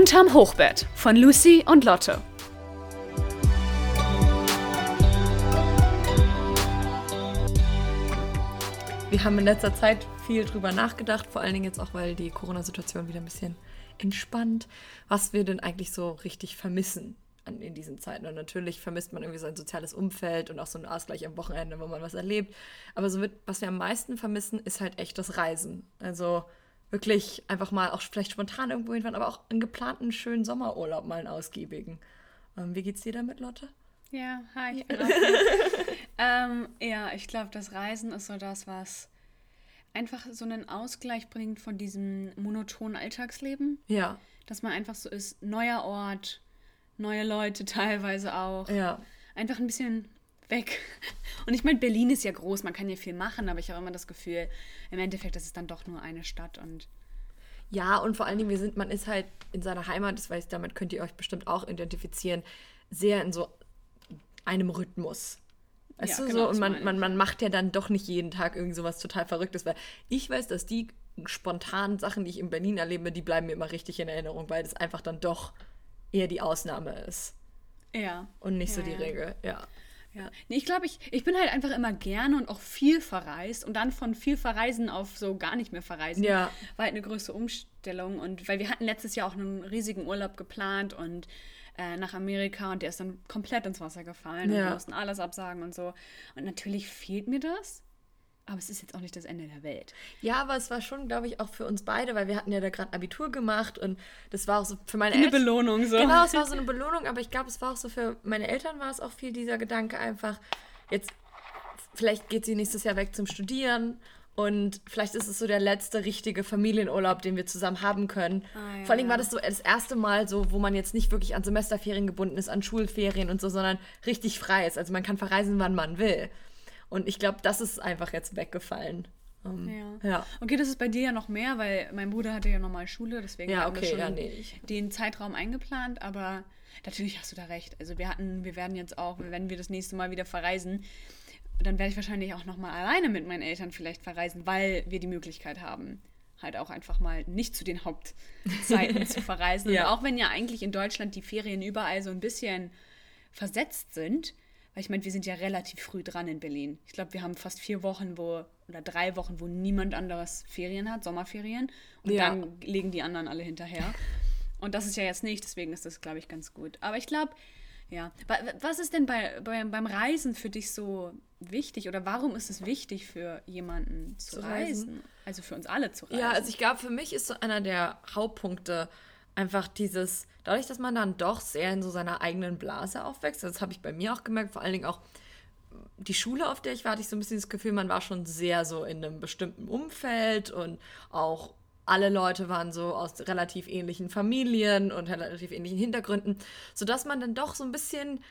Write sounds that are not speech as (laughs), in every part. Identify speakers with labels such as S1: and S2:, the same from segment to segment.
S1: Unterm Hochbett von Lucy und Lotte.
S2: Wir haben in letzter Zeit viel drüber nachgedacht, vor allen Dingen jetzt auch, weil die Corona-Situation wieder ein bisschen entspannt, was wir denn eigentlich so richtig vermissen an, in diesen Zeiten. Und natürlich vermisst man irgendwie so ein soziales Umfeld und auch so einen Ausgleich am Wochenende, wo man was erlebt. Aber so wird, was wir am meisten vermissen, ist halt echt das Reisen. Also wirklich einfach mal auch vielleicht spontan irgendwo hinfahren, aber auch einen geplanten schönen Sommerurlaub mal einen ausgiebigen. Ähm, wie geht's dir damit, Lotte?
S3: Ja, hi, ich (laughs) bin auch ähm, Ja, ich glaube, das Reisen ist so das, was einfach so einen Ausgleich bringt von diesem monotonen Alltagsleben.
S2: Ja.
S3: Dass man einfach so ist, neuer Ort, neue Leute (laughs) teilweise auch.
S2: Ja.
S3: Einfach ein bisschen weg. (laughs) Und ich meine, Berlin ist ja groß, man kann ja viel machen, aber ich habe immer das Gefühl, im Endeffekt ist es dann doch nur eine Stadt und
S2: ja, und vor allen Dingen, wir sind, man ist halt in seiner Heimat, das weiß, damit könnt ihr euch bestimmt auch identifizieren, sehr in so einem Rhythmus. Weißt ja, du, genau, so, und man, man, man macht ja dann doch nicht jeden Tag irgendwie sowas total Verrücktes, weil ich weiß, dass die spontanen Sachen, die ich in Berlin erlebe, die bleiben mir immer richtig in Erinnerung, weil das einfach dann doch eher die Ausnahme ist.
S3: Ja.
S2: Und nicht
S3: ja,
S2: so die
S3: ja.
S2: Regel, ja.
S3: Ja, nee, ich glaube, ich, ich bin halt einfach immer gerne und auch viel verreist und dann von viel verreisen auf so gar nicht mehr verreisen.
S2: Ja.
S3: War halt eine größere Umstellung und weil wir hatten letztes Jahr auch einen riesigen Urlaub geplant und äh, nach Amerika und der ist dann komplett ins Wasser gefallen ja. und wir mussten alles absagen und so. Und natürlich fehlt mir das. Aber es ist jetzt auch nicht das Ende der Welt.
S2: Ja, aber es war schon, glaube ich, auch für uns beide, weil wir hatten ja da gerade Abitur gemacht und das war auch so für meine
S3: Eltern. Eine Belohnung so.
S2: Genau, es war so eine Belohnung, aber ich glaube, es war auch so für meine Eltern war es auch viel dieser Gedanke einfach, jetzt, vielleicht geht sie nächstes Jahr weg zum Studieren und vielleicht ist es so der letzte richtige Familienurlaub, den wir zusammen haben können. Ah, ja, Vor allem war das so das erste Mal so, wo man jetzt nicht wirklich an Semesterferien gebunden ist, an Schulferien und so, sondern richtig frei ist. Also man kann verreisen, wann man will. Und ich glaube, das ist einfach jetzt weggefallen.
S3: Um, ja. ja. Okay, das ist bei dir ja noch mehr, weil mein Bruder hatte ja nochmal Schule, deswegen
S2: ja,
S3: haben
S2: okay,
S3: wir schon
S2: ja, nee.
S3: den Zeitraum eingeplant, aber natürlich hast du da recht. Also wir hatten, wir werden jetzt auch, wenn wir das nächste Mal wieder verreisen, dann werde ich wahrscheinlich auch nochmal alleine mit meinen Eltern vielleicht verreisen, weil wir die Möglichkeit haben, halt auch einfach mal nicht zu den Hauptzeiten zu (laughs) verreisen. ja. Und auch wenn ja eigentlich in Deutschland die Ferien überall so ein bisschen versetzt sind, weil ich meine, wir sind ja relativ früh dran in Berlin. Ich glaube, wir haben fast vier Wochen, wo, oder drei Wochen, wo niemand anderes Ferien hat, Sommerferien. Und ja. dann legen die anderen alle hinterher. (laughs) Und das ist ja jetzt nicht, deswegen ist das, glaube ich, ganz gut. Aber ich glaube, ja. Was ist denn bei, bei, beim Reisen für dich so wichtig oder warum ist es wichtig für jemanden zu, zu reisen? reisen? Also für uns alle zu reisen?
S2: Ja, also ich glaube, für mich ist so einer der Hauptpunkte einfach dieses, dadurch, dass man dann doch sehr in so seiner eigenen Blase aufwächst, das habe ich bei mir auch gemerkt, vor allen Dingen auch die Schule, auf der ich war, hatte ich so ein bisschen das Gefühl, man war schon sehr so in einem bestimmten Umfeld und auch alle Leute waren so aus relativ ähnlichen Familien und relativ ähnlichen Hintergründen, sodass man dann doch so ein bisschen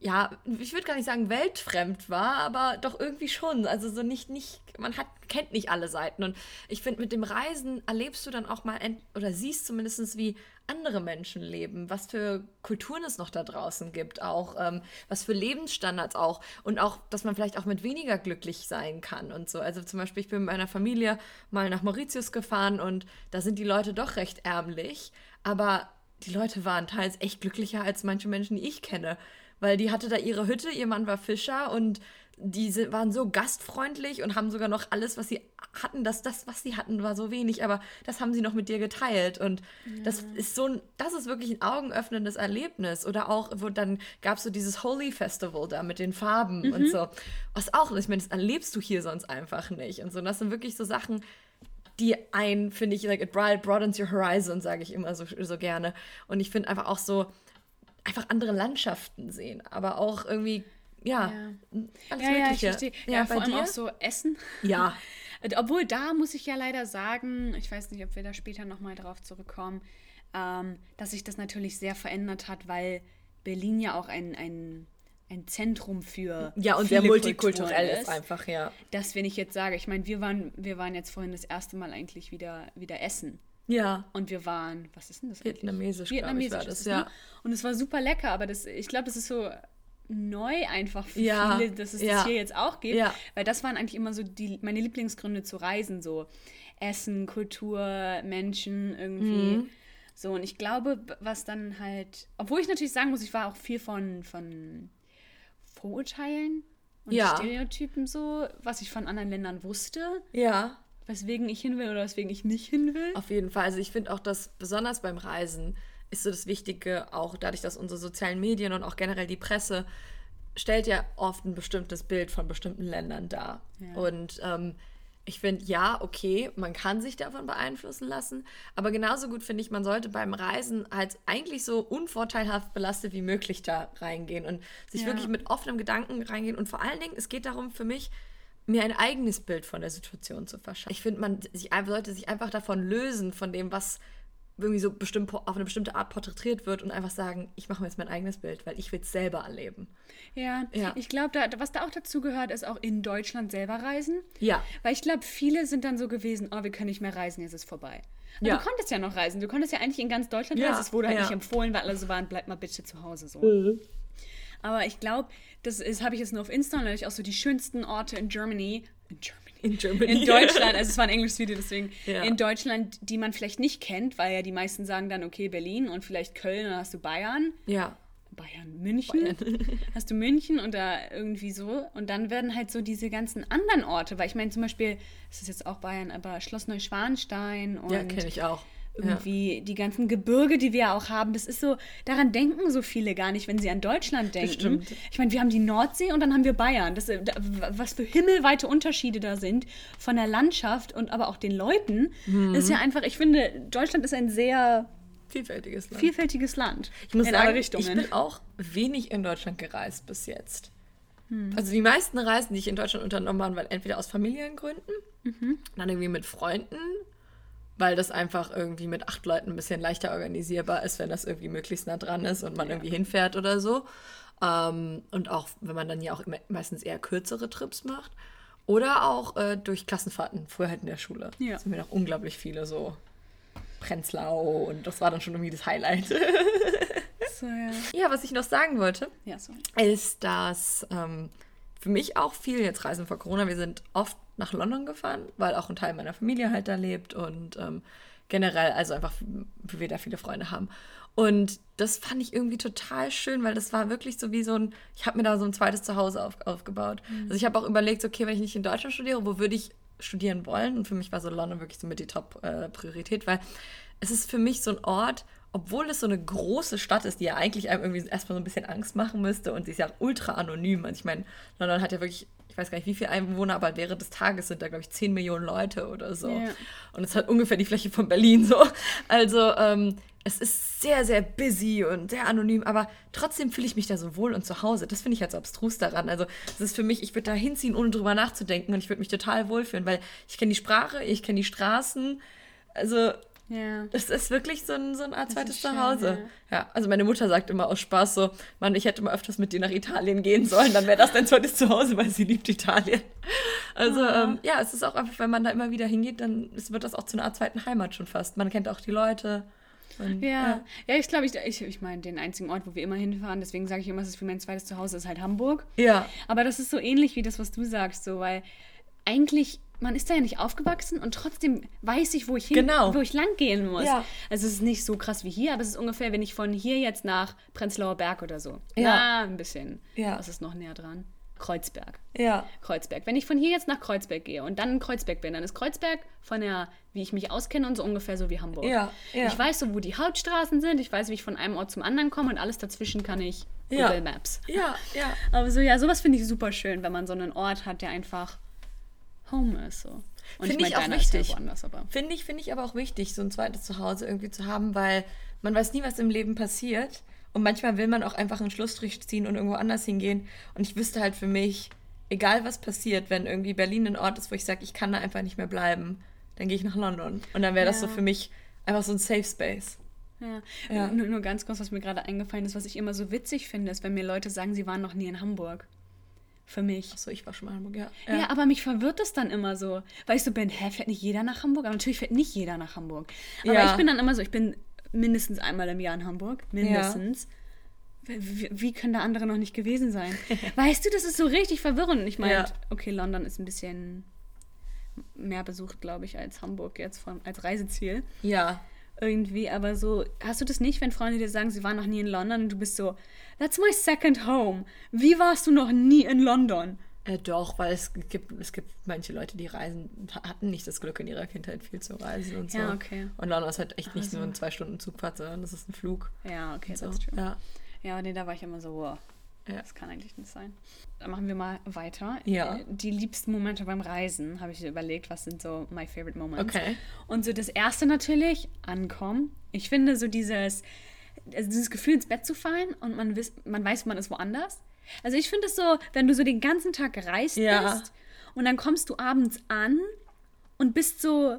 S2: ja, ich würde gar nicht sagen weltfremd war, aber doch irgendwie schon. Also so nicht, nicht, man hat, kennt nicht alle Seiten. Und ich finde, mit dem Reisen erlebst du dann auch mal oder siehst zumindest, wie andere Menschen leben, was für Kulturen es noch da draußen gibt, auch ähm, was für Lebensstandards auch und auch, dass man vielleicht auch mit weniger glücklich sein kann und so. Also zum Beispiel, ich bin mit meiner Familie mal nach Mauritius gefahren und da sind die Leute doch recht ärmlich, aber die Leute waren teils echt glücklicher als manche Menschen, die ich kenne weil die hatte da ihre Hütte, ihr Mann war Fischer und die waren so gastfreundlich und haben sogar noch alles, was sie hatten, das, das, was sie hatten, war so wenig, aber das haben sie noch mit dir geteilt. Und ja. das ist so ein, das ist wirklich ein augenöffnendes Erlebnis. Oder auch, wo dann gab es so dieses Holy Festival da mit den Farben mhm. und so. Was auch, ich meine, das erlebst du hier sonst einfach nicht. Und so, und das sind wirklich so Sachen, die ein, finde ich, like, it broadens your horizon, sage ich immer so, so gerne. Und ich finde einfach auch so, einfach andere Landschaften sehen, aber auch irgendwie, ja,
S3: ja. alles ja, Mögliche. Ja, ich Ja, ja vor allem dir? auch so Essen.
S2: Ja. (laughs)
S3: Obwohl, da muss ich ja leider sagen, ich weiß nicht, ob wir da später nochmal drauf zurückkommen, ähm, dass sich das natürlich sehr verändert hat, weil Berlin ja auch ein, ein, ein Zentrum für
S2: ja und sehr multikulturell ist, ist einfach ja
S3: dass wenn ich jetzt sage ich meine wir waren wir waren jetzt vorhin das erste Mal eigentlich wieder wieder essen
S2: ja.
S3: Und wir waren, was ist denn das
S2: Vietnamesisch,
S3: Vietnamesisch
S2: war das, ja. Ne?
S3: Und es war super lecker, aber das, ich glaube, das ist so neu einfach für
S2: ja.
S3: viele, dass es
S2: ja.
S3: das hier jetzt auch gibt.
S2: Ja.
S3: Weil das waren eigentlich immer so die, meine Lieblingsgründe zu reisen, so Essen, Kultur, Menschen irgendwie. Mhm. So, und ich glaube, was dann halt, obwohl ich natürlich sagen muss, ich war auch viel von, von Vorurteilen und
S2: Ja.
S3: Stereotypen so, was ich von anderen Ländern wusste,
S2: Ja,
S3: weswegen ich hin will oder weswegen ich nicht hin will.
S2: auf jeden Fall. Also ich finde auch, dass besonders beim Reisen ist so das Wichtige, auch dadurch, dass unsere sozialen Medien und auch generell die Presse stellt ja oft ein bestimmtes Bild von bestimmten Ländern dar.
S3: Ja.
S2: Und ähm, ich finde, ja, okay, man kann sich davon beeinflussen lassen, aber genauso gut finde ich, man sollte beim Reisen halt eigentlich so unvorteilhaft belastet wie möglich da reingehen und sich
S3: Ja.
S2: wirklich mit offenem Gedanken reingehen. Und vor allen Dingen, es geht darum für mich, mir ein eigenes Bild von der Situation zu verschaffen. Ich finde, man sich, einfach- sollte sich einfach davon lösen, von dem, was irgendwie so bestimmt auf eine bestimmte Art porträtiert wird und einfach sagen, ich mache mir jetzt mein eigenes Bild, weil ich will es selber erleben.
S3: Ja,
S2: Ja.
S3: ich glaube, da, was da auch dazu gehört, ist auch in Deutschland selber reisen.
S2: Ja.
S3: Weil ich glaube, viele sind dann so gewesen, oh, wir können nicht mehr reisen, jetzt ist es vorbei. Aber
S2: Ja.
S3: du konntest ja noch reisen. Du konntest ja eigentlich in ganz Deutschland
S2: Ja,
S3: reisen. Es wurde halt
S2: ja.
S3: nicht empfohlen, weil alle so waren, bleib mal bitte zu Hause so. Aber ich glaube, das ist, habe ich jetzt nur auf Insta und natürlich auch so die schönsten Orte in Germany. In Germany.
S2: In Germany.
S3: In Deutschland, (laughs) also es war ein englisches Video, deswegen
S2: Ja.
S3: in Deutschland, die man vielleicht nicht kennt, weil ja die meisten sagen dann, okay, Berlin und vielleicht Köln, dann hast du Bayern.
S2: Ja.
S3: Bayern, München. (laughs) Hast du München und da irgendwie so. Und dann werden halt so diese ganzen anderen Orte, weil ich meine zum Beispiel, es ist jetzt auch Bayern, aber Schloss Neuschwanstein und
S2: Ja, kenne ich auch. Ja.
S3: irgendwie die ganzen Gebirge, die wir ja auch haben, das ist so, daran denken so viele gar nicht, wenn sie an Deutschland denken.
S2: stimmt.
S3: Ich meine, wir haben die Nordsee und dann haben wir Bayern. Das, äh, was für himmelweite Unterschiede da sind von der Landschaft und aber auch den Leuten,
S2: Mhm.
S3: ist ja einfach, ich finde, Deutschland ist ein sehr
S2: Vielfältiges Land.
S3: vielfältiges Land.
S2: Ich muss
S3: in
S2: sagen,
S3: alle
S2: ich bin auch wenig in Deutschland gereist bis jetzt.
S3: Hm.
S2: Also die meisten Reisen, die ich in Deutschland unternommen habe, waren entweder aus Familiengründen,
S3: Mhm.
S2: dann irgendwie mit Freunden, weil das einfach irgendwie mit acht Leuten ein bisschen leichter organisierbar ist, wenn das irgendwie möglichst nah dran ist und man irgendwie hinfährt oder so. Ähm, und auch, wenn man dann ja auch meistens eher kürzere Trips macht. Oder auch äh, durch Klassenfahrten, früher halt in der Schule.
S3: Ja.
S2: Da sind wir noch unglaublich viele so Prenzlau und das war dann schon irgendwie das Highlight. (laughs)
S3: so, ja.
S2: Ja, was ich noch sagen wollte,
S3: ja,
S2: ist, dass ähm, für mich auch viel jetzt Reisen vor Corona, wir sind oft nach London gefahren, weil auch ein Teil meiner Familie halt da lebt und ähm, generell, also einfach, wie wir da viele Freunde haben. Und das fand ich irgendwie total schön, weil das war wirklich so wie so ein, ich habe mir da so ein zweites Zuhause auf, aufgebaut. Also ich habe auch überlegt, okay, wenn ich nicht in Deutschland studiere, wo würde ich studieren wollen? Und für mich war so London wirklich so mit die Top-Priorität, weil es ist für mich so ein Ort, obwohl es so eine große Stadt ist, die ja eigentlich einem irgendwie erstmal so ein bisschen Angst machen müsste und sie ist ja ultra anonym. Also ich meine, London hat ja wirklich, ich weiß gar nicht, wie viele Einwohner, aber während des Tages sind da, glaube ich, 10 Millionen Leute oder so.
S3: Ja.
S2: Und es hat ungefähr die Fläche von Berlin so. Also ähm, es ist sehr, sehr busy und sehr anonym, aber trotzdem fühle ich mich da so wohl und zu Hause. Das finde ich halt so abstrus daran. Also es ist für mich, ich würde da hinziehen, ohne drüber nachzudenken und ich würde mich total wohlfühlen, weil ich kenne die Sprache, ich kenne die Straßen. Also
S3: Ja.
S2: es ist wirklich so, ein, so eine Art zweites
S3: ist schön,
S2: Zuhause. Ja. also meine Mutter sagt immer aus Spaß so, Mann, ich hätte mal öfters mit dir nach Italien gehen sollen, dann wäre das dein zweites Zuhause, weil sie liebt Italien. Also ähm, ja, es ist auch einfach, wenn man da immer wieder hingeht, dann wird das auch zu einer Art zweiten Heimat schon fast. Man kennt auch die Leute. Und,
S3: Ja, ja, ich glaube, ich, ich, ich meine, den einzigen Ort, wo wir immer hinfahren, deswegen sage ich immer, es ist für mein zweites Zuhause, ist halt Hamburg.
S2: Ja.
S3: Aber das ist so ähnlich wie das, was du sagst, so, weil eigentlich, man ist da ja nicht aufgewachsen und trotzdem weiß ich, wo ich hin,
S2: Genau.
S3: wo ich lang gehen muss.
S2: Ja.
S3: Also es ist nicht so krass wie hier, aber es ist ungefähr, wenn ich von hier jetzt nach Prenzlauer Berg oder so.
S2: Ja.
S3: Na, ein bisschen.
S2: Ja.
S3: Was ist noch näher dran? Kreuzberg.
S2: Ja.
S3: Kreuzberg. Wenn ich von hier jetzt nach Kreuzberg gehe und dann in Kreuzberg bin, dann ist Kreuzberg von der, wie ich mich auskenne und so ungefähr so wie Hamburg.
S2: Ja, ja.
S3: Ich weiß so, wo die Hauptstraßen sind, ich weiß, wie ich von einem Ort zum anderen komme und alles dazwischen kann ich
S2: Ja.
S3: Google Maps.
S2: Ja, ja. (laughs)
S3: Aber so, ja, sowas finde ich super schön, wenn man so einen Ort hat, der einfach Home ist. So. Und
S2: Finde ich auch
S3: deiner ist ja
S2: wichtig.
S3: woanders, aber.
S2: Finde ich, finde ich aber auch wichtig, so ein zweites Zuhause irgendwie zu haben, weil man weiß nie, was im Leben passiert. Und manchmal will man auch einfach einen Schlussstrich ziehen und irgendwo anders hingehen. Und ich wüsste halt für mich, egal was passiert, wenn irgendwie Berlin ein Ort ist, wo ich sage, ich kann da einfach nicht mehr bleiben, dann gehe ich nach London. Und dann wäre das so
S3: Ja.
S2: für mich einfach so ein Safe Space.
S3: Ja.
S2: Ja.
S3: Nur, nur ganz kurz, was mir gerade eingefallen ist, was ich immer so witzig finde, ist, wenn mir Leute sagen, sie waren noch nie in Hamburg. Für mich.
S2: Achso, ich war schon mal in Hamburg, ja.
S3: Ja. aber mich verwirrt das dann immer so. Weil ich so bin, hä, fährt nicht jeder nach Hamburg? Aber natürlich fährt nicht jeder nach Hamburg. Aber
S2: Ja.
S3: ich bin dann immer so, ich bin mindestens einmal im Jahr in Hamburg. Mindestens. Wie, wie können da andere noch nicht gewesen sein? (laughs) weißt du, das ist so richtig verwirrend. Ich meine,
S2: Ja.
S3: okay, London ist ein bisschen mehr besucht, glaube ich, als Hamburg jetzt von, als Reiseziel.
S2: Ja.
S3: Irgendwie, aber so, hast du das nicht, wenn Freunde dir sagen, sie waren noch nie in London und du bist so, that's my second home. Wie warst du noch nie in London?
S2: Äh, doch, weil es gibt, es gibt manche Leute, die reisen, hatten nicht das Glück in ihrer Kindheit viel zu reisen und so.
S3: Ja, okay.
S2: Und London ist halt echt nicht nur ein zwei Stunden Zugfahrt, sondern das ist ein Flug.
S3: Ja, okay,
S2: So.
S3: that's true.
S2: Ja.
S3: Ja, nee, da war ich immer so, wow,
S2: Ja.
S3: das kann eigentlich nicht sein. Dann machen wir mal weiter.
S2: Ja.
S3: Äh, Die liebsten Momente beim Reisen, habe ich überlegt, was sind so my favorite moments.
S2: Okay.
S3: Und so das erste natürlich, ankommen. Ich finde so dieses, also dieses Gefühl ins Bett zu fallen und man, wiss, man weiß, man ist woanders. Also ich finde es so, wenn du so den ganzen Tag gereist
S2: Ja.
S3: bist und dann kommst du abends an und bist so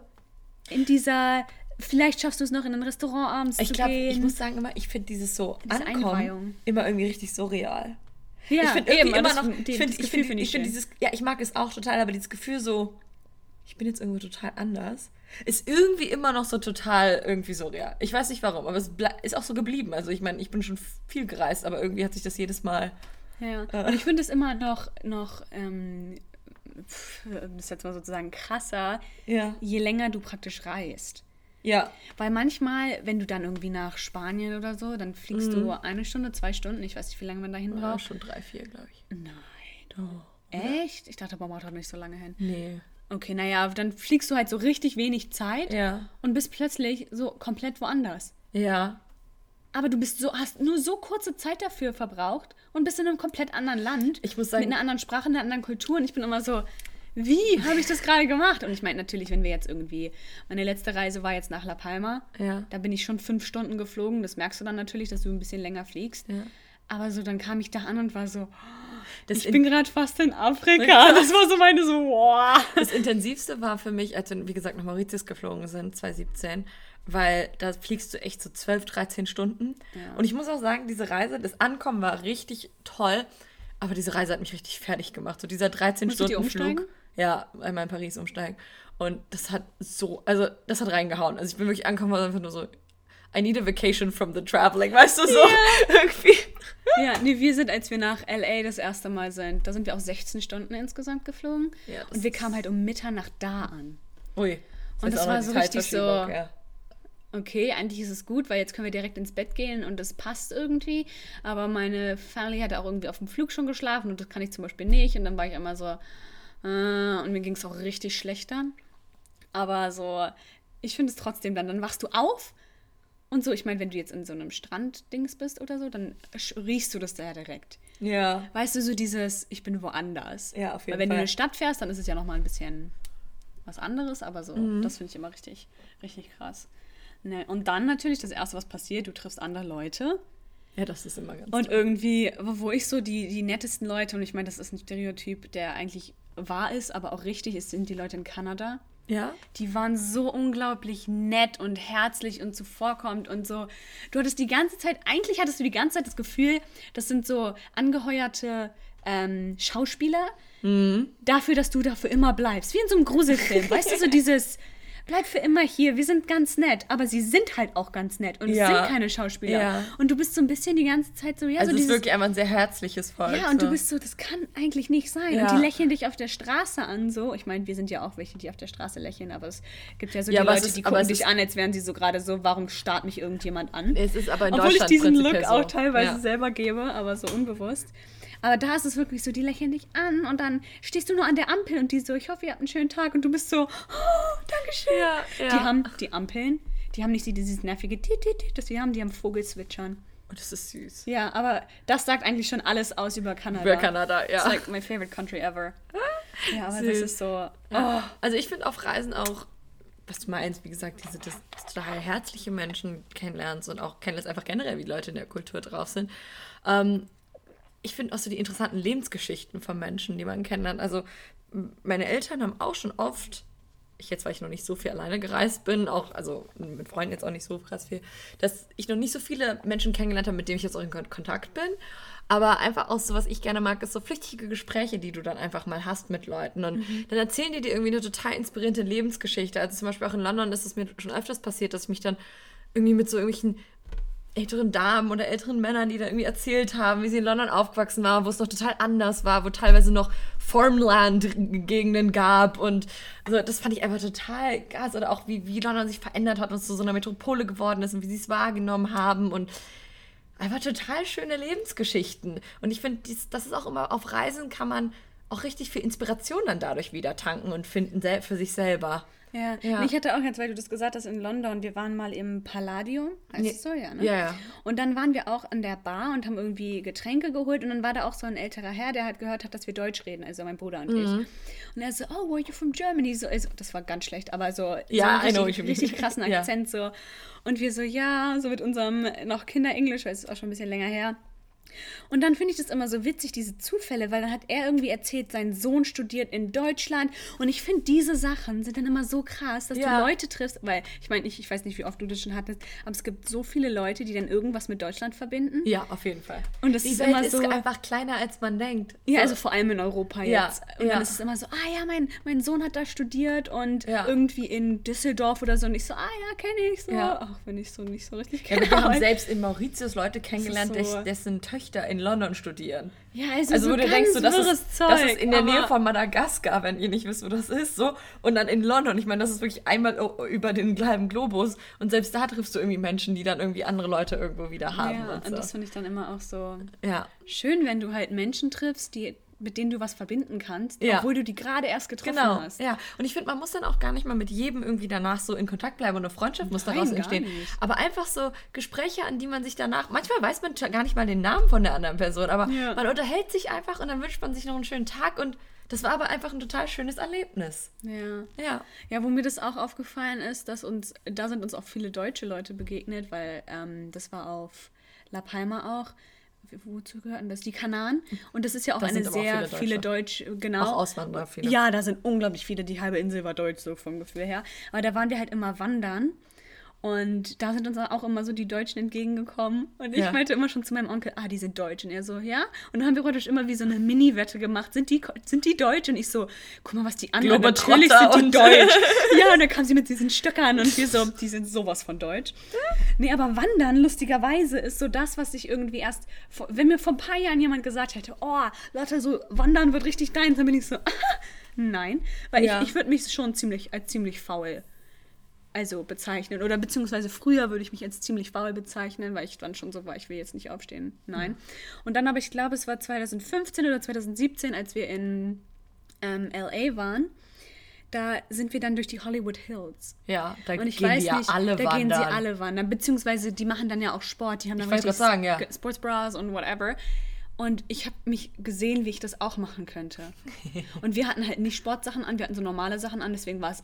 S3: in dieser, vielleicht schaffst du es noch in ein Restaurant abends
S2: Ich
S3: zu
S2: glaube,
S3: gehen.
S2: ich muss sagen immer, ich finde dieses so
S3: Diese
S2: Ankommen immer irgendwie richtig surreal.
S3: ja,
S2: ich finde immer
S3: das-
S2: noch,
S3: die-
S2: ich finde ich find, ich find dieses, ja, ich mag es auch total, aber dieses Gefühl so, ich bin jetzt irgendwie total anders, ist irgendwie immer noch so total irgendwie surreal. Ich weiß nicht warum, aber es ist auch so geblieben. Also ich meine, ich bin schon viel gereist, aber irgendwie hat sich das jedes Mal,
S3: Ja,
S2: Äh.
S3: und ich finde es immer noch, noch ähm, das ist jetzt mal sozusagen krasser,
S2: ja,
S3: je länger du praktisch reist.
S2: Ja,
S3: Weil manchmal, wenn du dann irgendwie nach Spanien oder so, dann fliegst du eine Stunde, zwei Stunden, ich weiß nicht, wie lange man dahin
S2: ja
S3: braucht.
S2: schon drei, vier, glaube ich.
S3: Nein.
S2: Oh.
S3: Echt? Ich dachte, man braucht doch nicht so lange hin.
S2: Nee.
S3: Okay, naja, dann fliegst du halt so richtig wenig Zeit
S2: Ja,
S3: und bist plötzlich so komplett woanders.
S2: ja,
S3: Aber du bist so, hast nur so kurze Zeit dafür verbraucht und bist in einem komplett anderen Land.
S2: Ich muss sagen-
S3: Mit einer anderen Sprache, einer anderen Kultur. Und ich bin immer so, wie habe ich das gerade gemacht? Und ich meine natürlich, wenn wir jetzt irgendwie, meine letzte Reise war jetzt nach La Palma.
S2: Ja.
S3: Da bin ich schon fünf Stunden geflogen. Das merkst du dann natürlich, dass du ein bisschen länger fliegst.
S2: Ja.
S3: Aber so, dann kam ich da an und war so,
S2: Das
S3: ich
S2: in-
S3: bin gerade fast in Afrika. Das war so meine so, wow.
S2: Das intensivste war für mich, als wir, wie gesagt, nach Mauritius geflogen sind, 2017, weil da fliegst du echt so 12, 13 Stunden.
S3: Ja.
S2: Und ich muss auch sagen, diese Reise, das Ankommen war richtig toll, aber diese Reise hat mich richtig fertig gemacht. So dieser 13 Ja, einmal in Paris umsteigen. Und das hat so, also das hat reingehauen. Also ich bin wirklich angekommen, war einfach nur so, I need a vacation from the traveling, weißt du, so (laughs) irgendwie.
S3: Ja, nee, wir sind, als wir nach L.A. das erste Mal sind, da sind wir auch 16 Stunden insgesamt geflogen.
S2: Ja, das
S3: und wir kamen halt um Mitternacht da an.
S2: Ui.
S3: Und
S2: ist
S3: das war so richtig so-
S2: Ja.
S3: okay, eigentlich ist es gut, weil jetzt können wir direkt ins Bett gehen und das passt irgendwie. Aber meine Family hatte auch irgendwie auf dem Flug schon geschlafen und das kann ich zum Beispiel nicht. Und dann war ich immer so, und mir ging es auch richtig schlecht dann. Aber so, ich finde es trotzdem dann, dann wachst du auf und so, ich meine, wenn du jetzt in so einem Stranddings bist oder so, dann riechst du das da ja direkt.
S2: ja.
S3: Weißt du, so dieses, ich bin woanders.
S2: Ja, auf jeden
S3: Weil wenn du
S2: Fall.
S3: in eine Stadt fährst, dann ist es ja nochmal ein bisschen was anderes, aber so,
S2: Mhm.
S3: das finde ich immer richtig, richtig krass. Ne, und dann natürlich das Erste, was passiert, du triffst andere Leute.
S2: Ja, das ist immer ganz
S3: Und irgendwie, wo ich so die, die nettesten Leute, und ich meine, das ist ein Stereotyp, der eigentlich wahr ist, aber auch richtig ist, sind die Leute in Kanada.
S2: Ja?
S3: Die waren so unglaublich nett und herzlich und zuvorkommend und so. Du hattest die ganze Zeit, eigentlich hattest du die ganze Zeit das Gefühl, das sind so angeheuerte ähm, Schauspieler dafür, dass du dafür immer bleibst. Wie in so einem Gruselfilm. weißt du, so dieses, bleib für immer hier, wir sind ganz nett. Aber sie sind halt auch ganz nett und es
S2: Ja.
S3: sind keine Schauspieler.
S2: Ja.
S3: Und du bist so ein bisschen die ganze Zeit so, ja,
S2: Also
S3: so
S2: es ist wirklich einfach ein sehr herzliches Volk.
S3: ja, und
S2: so.
S3: du bist so, das kann eigentlich nicht sein.
S2: Ja.
S3: Und die lächeln dich auf der Straße an, so. Ich meine, wir sind ja auch welche, die auf der Straße lächeln, aber es gibt ja so die
S2: es
S3: Leute,
S2: ist-
S3: die gucken
S2: es
S3: dich an, als wären sie so gerade so, warum starrt mich irgendjemand an?
S2: Es ist aber in
S3: Obwohl ich
S2: Deutschland
S3: diesen Look auch teilweise selber gebe, aber so unbewusst. Aber da ist es wirklich so, die lächeln dich an und dann stehst du nur an der Ampel und die so, ich hoffe, ihr habt einen schönen Tag und du bist so, oh, Dankeschön.
S2: Ja, ja.
S3: Die haben die Ampeln, die haben nicht dieses nervige Tit, das die haben, die haben Vogelzwitschern.
S2: Oh, das ist süß.
S3: Ja, aber das sagt eigentlich schon alles aus über Kanada.
S2: Über Kanada, ja.
S3: It's like my favorite country ever. (laughs) Ja, aber das
S2: Süß.
S3: ist so.
S2: Ja. Also ich finde auf Reisen auch, was du meinst, wie gesagt, diese das, das total herzliche Menschen kennenlernst und auch kennenlernst einfach generell, wie Leute in der Kultur drauf sind. Ähm, ich finde auch so die interessanten Lebensgeschichten von Menschen, die man kennenlernt. Also meine Eltern haben auch schon oft, ich jetzt, weil ich noch nicht so viel alleine gereist bin, auch, also mit Freunden jetzt auch nicht so krass viel, dass ich noch nicht so viele Menschen kennengelernt habe, mit denen ich jetzt auch in Kon- Kontakt bin. Aber einfach auch so, was ich gerne mag, ist so flüchtige Gespräche, die du dann einfach mal hast mit Leuten. Und dann erzählen die dir irgendwie eine total inspirierende Lebensgeschichte. Also zum Beispiel auch in London ist es mir schon öfters passiert, dass ich mich dann irgendwie mit so irgendwelchen älteren Damen oder älteren Männern, die da irgendwie erzählt haben, wie sie in London aufgewachsen waren, wo es noch total anders war, wo teilweise noch Farmland-Gegenden gab und also das fand ich einfach total krass oder auch wie, wie London sich verändert hat und zu so einer Metropole geworden ist und wie sie es wahrgenommen haben und einfach total schöne Lebensgeschichten und ich finde, das ist auch immer, auf Reisen kann man auch richtig viel Inspiration dann dadurch wieder tanken und finden für sich selber.
S3: Ja. ja. ich hatte auch jetzt, weil du das gesagt hast, in London, wir waren mal im Palladium, heißt nee. es so, ja, ne?
S2: Ja, ja.
S3: Und dann waren wir auch an der Bar und haben irgendwie Getränke geholt und dann war da auch so ein älterer Herr, der halt gehört hat, dass wir Deutsch reden, also mein Bruder und mhm. ich. Und er so, oh, where are you from Germany? So, also, das war ganz schlecht, aber so,
S2: ja,
S3: so einen richtig, richtig krassen (laughs) Akzent ja. so. Und wir so, ja, so mit unserem noch Kinderenglisch, weil es ist auch schon ein bisschen länger her. Und dann finde ich das immer so witzig, diese Zufälle, weil dann hat er irgendwie erzählt, sein Sohn studiert in Deutschland. Und ich finde, diese Sachen sind dann immer so krass, dass ja. du Leute triffst, weil ich meine, ich, ich weiß nicht, wie oft du das schon hattest, aber es gibt so viele Leute, die dann irgendwas mit Deutschland verbinden.
S2: Ja, auf jeden Fall.
S3: Und das
S2: Die
S3: ist
S2: Welt
S3: immer so.
S2: ist einfach kleiner, als man denkt.
S3: Ja, so. also vor allem in Europa
S2: ja.
S3: jetzt. Und ja. dann ist es immer so, ah ja, mein, mein Sohn hat da studiert und irgendwie in Düsseldorf oder so. Und ich so, ah ja, kenne ich so. Ach, wenn ich so nicht so richtig kenne.
S2: Wir haben selbst in Mauritius Leute kennengelernt, so dessen Töchter in London studieren.
S3: Ja, also, also so wo du denkst, so,
S2: das, ist, Zeug, das ist in der Nähe von Madagaskar, wenn ihr nicht wisst, wo das ist, so. Und dann in London. Ich meine, das ist wirklich einmal über den halben Globus. Und selbst da triffst du irgendwie Menschen, die dann irgendwie andere Leute irgendwo wieder haben.
S3: Ja,
S2: und,
S3: so. und das finde ich dann immer auch so
S2: ja.
S3: schön, wenn du halt Menschen triffst, die mit denen du was verbinden kannst,
S2: ja.
S3: obwohl du die gerade erst getroffen
S2: genau.
S3: hast.
S2: Ja, und ich finde, man muss dann auch gar nicht mal mit jedem irgendwie danach so in Kontakt bleiben und eine Freundschaft muss daraus entstehen. Aber einfach so Gespräche, an die man sich danach, manchmal weiß man gar nicht mal den Namen von der anderen Person, aber ja. man unterhält sich einfach und dann wünscht man sich noch einen schönen Tag und das war aber einfach ein total schönes Erlebnis.
S3: Ja.
S2: Ja.
S3: Ja, wo mir das auch aufgefallen ist, dass uns, da sind uns auch viele deutsche Leute begegnet, weil ähm, das war auf La Palma auch wozu gehörten das? Die Kanaren. Und das ist ja auch das eine sehr auch viele, viele Deutsch, genau.
S2: Auch Auswanderer viele.
S3: Ja, da sind unglaublich viele. Die halbe Insel war deutsch, so vom Gefühl her. Aber da waren wir halt immer wandern. Und da sind uns auch immer so die Deutschen entgegengekommen. Und ich ja. meinte immer schon zu meinem Onkel, ah, die sind deutsch. Und er so, ja. Und dann haben wir praktisch immer wie so eine Mini-Wette gemacht. Sind die, sind die deutsch? Und ich so, guck mal, was die anderen, natürlich sind die deutsch. (laughs) ja, und dann kam sie mit diesen Stöckern und wir so, die sind sowas von deutsch. Nee, aber Wandern, lustigerweise, ist so das, was ich irgendwie erst, wenn mir vor ein paar Jahren jemand gesagt hätte, oh, Lotte, so Wandern wird richtig dein, dann bin ich so, (laughs) nein. Weil ja. ich, ich würde mich schon ziemlich, als ziemlich faul also bezeichnen. Oder beziehungsweise früher würde ich mich als ziemlich faul bezeichnen, weil ich dann schon so war, ich will jetzt nicht aufstehen. Nein. Mhm. Und dann aber, ich glaube, es war 2015 oder 2017, als wir in ähm, LA waren. Da sind wir dann durch die Hollywood Hills.
S2: Ja, da und ich gehen weiß die ja nicht, alle
S3: da
S2: wandern.
S3: gehen sie alle wandern. Beziehungsweise die machen dann ja auch Sport. Die haben dann
S2: ich richtig sagen, ja.
S3: Sportsbras und whatever. Und ich habe mich gesehen, wie ich das auch machen könnte. (laughs) und wir hatten halt nicht Sportsachen an, wir hatten so normale Sachen an, deswegen war es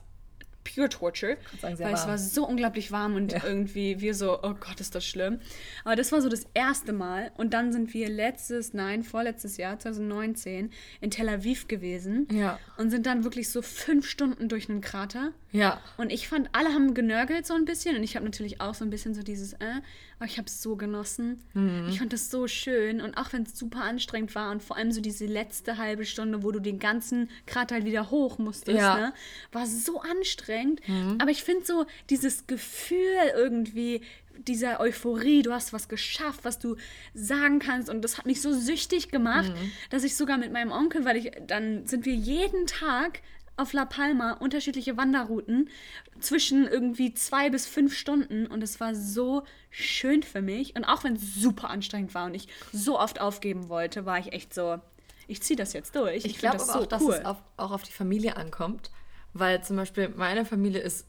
S3: pure Torture, sagen, weil warm. es war so unglaublich warm und ja. irgendwie wir so, oh Gott, ist das schlimm. Aber das war so das erste Mal und dann sind wir letztes, nein, vorletztes Jahr, 2019, in Tel Aviv gewesen
S2: ja.
S3: und sind dann wirklich so fünf Stunden durch einen Krater.
S2: Ja.
S3: Und ich fand, alle haben genörgelt so ein bisschen und ich habe natürlich auch so ein bisschen so dieses, äh, aber ich habe es so genossen. Mhm. Ich fand es so schön und auch wenn es super anstrengend war und vor allem so diese letzte halbe Stunde, wo du den ganzen Krater halt wieder hoch musstest, ja. ne, war so anstrengend. Mhm. Aber ich finde so dieses Gefühl irgendwie, dieser Euphorie, du hast was geschafft, was du sagen kannst und das hat mich so süchtig gemacht, mhm. dass ich sogar mit meinem Onkel, weil ich dann sind wir jeden Tag auf La Palma unterschiedliche Wanderrouten zwischen irgendwie zwei bis fünf Stunden und es war so schön für mich. Und auch wenn es super anstrengend war und ich so oft aufgeben wollte, war ich echt so, ich ziehe das jetzt durch.
S2: Ich, ich glaube so auch, cool. dass es auf, auch auf die Familie ankommt, weil zum Beispiel meine Familie ist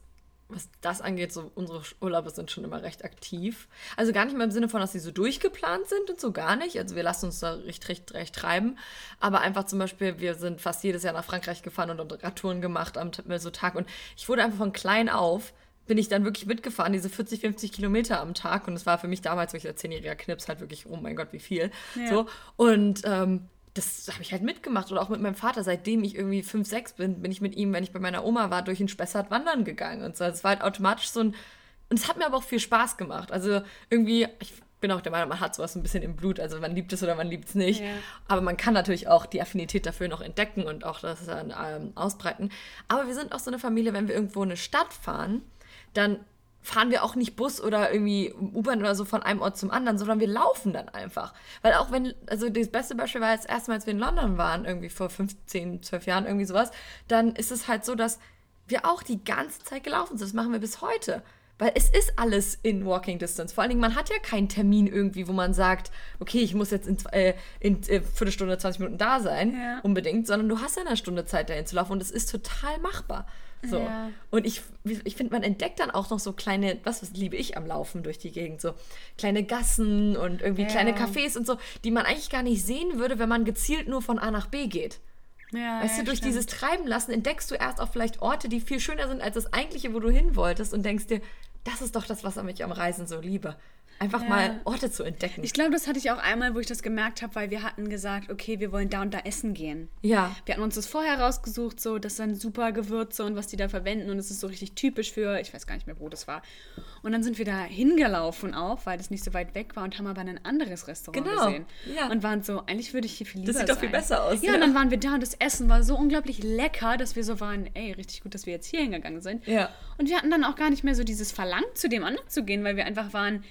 S2: was das angeht, so unsere Urlaube sind schon immer recht aktiv. Also gar nicht mal im Sinne von, dass sie so durchgeplant sind und so gar nicht. Also wir lassen uns da recht, recht, recht treiben. Aber einfach zum Beispiel, wir sind fast jedes Jahr nach Frankreich gefahren und Radtouren gemacht am so Tag. Und ich wurde einfach von klein auf, bin ich dann wirklich mitgefahren, diese 40, 50 Kilometer am Tag. Und es war für mich damals, wo ich als zehnjähriger Knips halt wirklich, oh mein Gott, wie viel. Ja. So. Und ähm, das habe ich halt mitgemacht oder auch mit meinem Vater. Seitdem ich irgendwie fünf, sechs bin, bin ich mit ihm, wenn ich bei meiner Oma war, durch den Spessart wandern gegangen und so. Es war halt automatisch so ein. Und es hat mir aber auch viel Spaß gemacht. Also irgendwie, ich bin auch der Meinung, man hat sowas ein bisschen im Blut. Also man liebt es oder man liebt es nicht. Ja. Aber man kann natürlich auch die Affinität dafür noch entdecken und auch das dann ähm, ausbreiten. Aber wir sind auch so eine Familie, wenn wir irgendwo in eine Stadt fahren, dann fahren wir auch nicht Bus oder irgendwie U-Bahn oder so von einem Ort zum anderen, sondern wir laufen dann einfach. Weil auch wenn, also das beste Beispiel war jetzt erstmal, als wir in London waren, irgendwie vor 15, 12 Jahren, irgendwie sowas, dann ist es halt so, dass wir auch die ganze Zeit gelaufen sind. Das machen wir bis heute. Weil es ist alles in Walking Distance. Vor allen Dingen, man hat ja keinen Termin irgendwie, wo man sagt, okay, ich muss jetzt in, äh, in äh, Viertelstunde, 20 Minuten da sein,
S3: Ja.
S2: unbedingt, sondern du hast ja eine Stunde Zeit, dahin zu laufen und es ist total machbar. So.
S3: Ja.
S2: Und ich, ich finde, man entdeckt dann auch noch so kleine, was, was liebe ich am Laufen durch die Gegend, so kleine Gassen und irgendwie
S3: Ja.
S2: kleine Cafés und so, die man eigentlich gar nicht sehen würde, wenn man gezielt nur von A nach B geht.
S3: Ja,
S2: Weißt du, durch
S3: stimmt.
S2: dieses Treiben lassen entdeckst du erst auch vielleicht Orte, die viel schöner sind als das eigentliche, wo du hin wolltest und denkst dir, das ist doch das, was ich am Reisen so liebe. Einfach
S3: Ja.
S2: mal Orte zu entdecken.
S3: Ich glaube, das hatte ich auch einmal, wo ich das gemerkt habe, weil wir hatten gesagt, okay, wir wollen da und da essen gehen.
S2: ja.
S3: Wir hatten uns das vorher rausgesucht, so, das sind super Gewürze und was die da verwenden und es ist so richtig typisch für, ich weiß gar nicht mehr, wo das war. Und dann sind wir da hingelaufen auch, weil das nicht so weit weg war und haben aber ein anderes Restaurant
S2: Genau,
S3: gesehen.
S2: ja.
S3: Und waren so, eigentlich würde ich hier viel lieber
S2: Das sieht doch viel besser aus,
S3: Ja,
S2: ja.
S3: und dann waren wir da und das Essen war so unglaublich lecker, dass wir so waren, ey, richtig gut, dass wir jetzt hier hingegangen sind.
S2: Ja.
S3: Und wir hatten dann auch gar nicht mehr so dieses Verlangen, zu dem anderen zu gehen, weil wir einfach waren,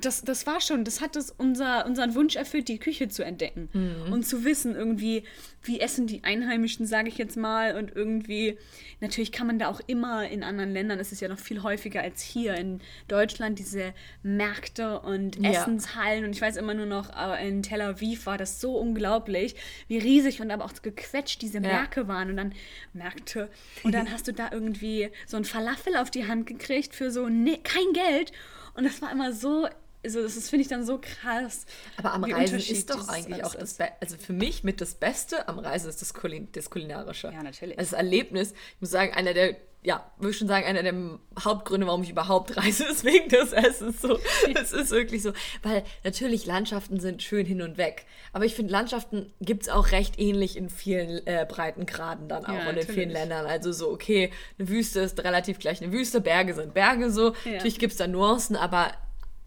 S3: das, das war schon, das hat es unser, unseren Wunsch erfüllt, die Küche zu entdecken
S2: Mhm.
S3: und zu wissen, irgendwie, wie essen die Einheimischen, sage ich jetzt mal, und irgendwie, natürlich kann man da auch immer in anderen Ländern, ist es ja noch viel häufiger als hier in Deutschland, diese Märkte und
S2: Ja.
S3: Essenshallen. Und ich weiß immer nur noch, äh, in Tel Aviv war das so unglaublich, wie riesig und aber auch gequetscht diese Märkte waren. Und dann Märkte. Und dann hast du da irgendwie so ein Falafel auf die Hand gekriegt für so ne, kein Geld. Und das war immer so, also das ist, finde ich dann so krass.
S2: Aber am Reisen ist doch
S3: das
S2: eigentlich auch das
S3: ist.
S2: Be also für mich mit das Beste am Reisen ist das, Kulin das Kulinarische.
S3: Ja, natürlich.
S2: Also das Erlebnis, ich muss sagen, einer der, ja, würde ich schon sagen, einer der Hauptgründe, warum ich überhaupt (laughs) reise, ist wegen des Essens so. Es ist wirklich so. Weil natürlich Landschaften sind schön hin und weg. Aber ich finde, Landschaften gibt es auch recht ähnlich in vielen äh, Breitengraden dann auch
S3: Ja,
S2: und in vielen
S3: natürlich.
S2: Ländern. Also so, okay, eine Wüste ist relativ gleich eine Wüste, Berge sind Berge so.
S3: Ja.
S2: Natürlich gibt es da Nuancen, aber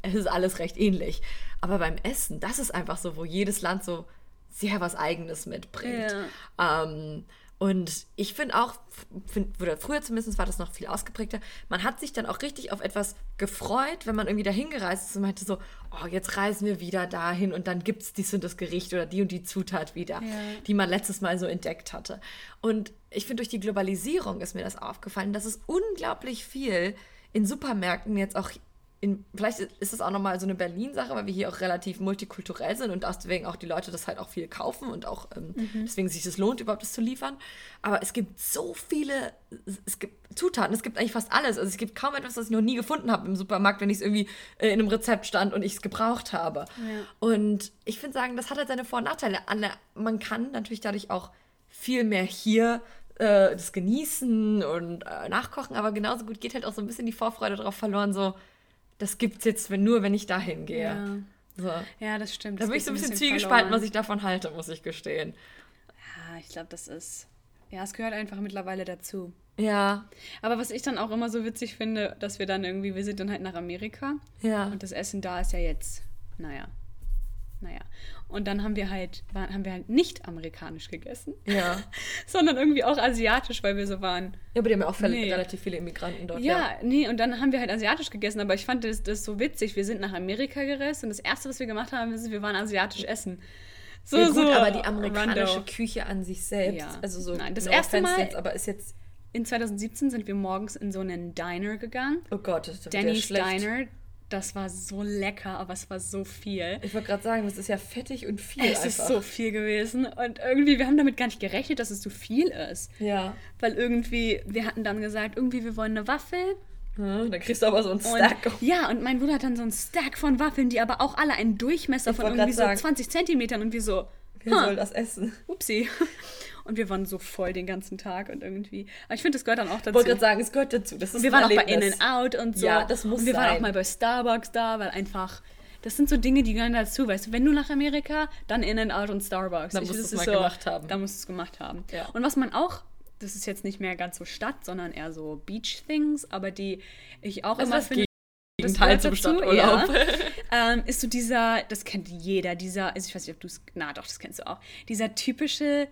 S2: es ist alles recht ähnlich. Aber beim Essen, das ist einfach so, wo jedes Land so sehr was Eigenes mitbringt. Ähm, und ich finde auch, find, oder früher zumindest war das noch viel ausgeprägter, man hat sich dann auch richtig auf etwas gefreut, wenn man irgendwie dahin gereist ist und meinte so, oh, jetzt reisen wir wieder dahin und dann gibt es dies und das Gericht oder die und die Zutat wieder, die man letztes Mal so entdeckt hatte. Und ich finde, durch die Globalisierung ist mir das aufgefallen, dass es unglaublich viel in Supermärkten jetzt auch in, vielleicht ist es auch nochmal so eine Berlin-Sache, weil wir hier auch relativ multikulturell sind und deswegen auch die Leute das halt auch viel kaufen und auch ähm, deswegen sich das lohnt, überhaupt das zu liefern. Aber es gibt so viele, es gibt Zutaten, es gibt eigentlich fast alles. Also es gibt kaum etwas, was ich noch nie gefunden habe im Supermarkt, wenn ich es irgendwie äh, in einem Rezept stand und ich es gebraucht habe. Und ich finde sagen, das hat halt seine Vor- und Nachteile. Man kann natürlich dadurch auch viel mehr hier äh, das genießen und äh, nachkochen, aber genauso gut geht halt auch so ein bisschen die Vorfreude darauf verloren, so, das gibt's jetzt wenn, nur, wenn ich dahin gehe.
S3: Ja.
S2: So.
S3: Ja, das stimmt.
S2: Da
S3: Das
S2: bin ich so ein bisschen
S3: verloren.
S2: zwiegespalten, was ich davon halte, muss ich gestehen.
S3: Ja, ich glaube, das ist. Ja, es gehört einfach mittlerweile dazu.
S2: Ja,
S3: Aber was ich dann auch immer so witzig finde, dass wir dann irgendwie, wir sind dann halt nach Amerika
S2: ja.
S3: und das Essen da ist ja jetzt, naja, naja. Und dann haben wir halt, waren, haben wir halt nicht amerikanisch gegessen,
S2: Ja. (laughs)
S3: sondern irgendwie auch asiatisch, weil wir so waren.
S2: Ja, aber die haben ja auch
S3: Nee.
S2: relativ viele Immigranten dort.
S3: Ja, nee, und dann haben wir halt asiatisch gegessen, aber ich fand das, das so witzig. Wir sind nach Amerika gereist und das Erste, was wir gemacht haben, ist, wir waren asiatisch essen. So,
S2: Ja, gut,
S3: so
S2: aber die amerikanische
S3: rando.
S2: Küche an sich selbst,
S3: Ja.
S2: also so
S3: Nein, das
S2: no
S3: erste Mal-
S2: jetzt, aber ist jetzt,
S3: In 2017 sind wir morgens in so einen Diner gegangen.
S2: oh Gott, das ist
S3: Danny's
S2: schlecht.
S3: Diner. Das war so lecker, aber es war so viel.
S2: Ich wollte gerade sagen, das ist ja fettig und viel
S3: Es
S2: einfach.
S3: ist so viel gewesen. Und irgendwie, wir haben damit gar nicht gerechnet, dass es so viel ist.
S2: Ja.
S3: Weil irgendwie, wir hatten dann gesagt, irgendwie, wir wollen eine Waffel.
S2: Hm, dann kriegst du aber so einen
S3: Und,
S2: Stack.
S3: Ja, und mein Bruder hat dann so einen Stack von Waffeln, die aber auch alle einen Durchmesser
S2: Ich
S3: von irgendwie so
S2: sagen.
S3: 20 Zentimetern und wir so,
S2: Wer
S3: ha,
S2: soll das essen?
S3: upsi. Und wir waren so voll den ganzen Tag und irgendwie. Aber ich finde, das gehört dann auch
S2: Ich
S3: dazu.
S2: wollte gerade sagen, es gehört dazu. Das ist
S3: Und wir waren auch bei
S2: Erlebnis.
S3: In-N-Out und so.
S2: Ja, das muss
S3: Und wir waren auch
S2: sein.
S3: mal bei Starbucks da, weil einfach. Das sind so Dinge, die gehören dazu. Weißt du, wenn du nach Amerika, dann In-N-Out und Starbucks. Ich-
S2: musst
S3: das
S2: du es gemacht haben.
S3: Da musst du es gemacht haben.
S2: Ja.
S3: Und was man auch, das ist jetzt nicht mehr ganz so Stadt, sondern eher so Beach-Things, aber die ich auch
S2: Also
S3: immer
S2: das
S3: finde.
S2: Gegenteil
S3: gehört
S2: zum
S3: dazu,
S2: Stadturlaub.
S3: Ja. (laughs) ähm, ist so dieser, das kennt jeder, dieser, also ich weiß nicht, ob du es, na doch, das kennst du auch, dieser typische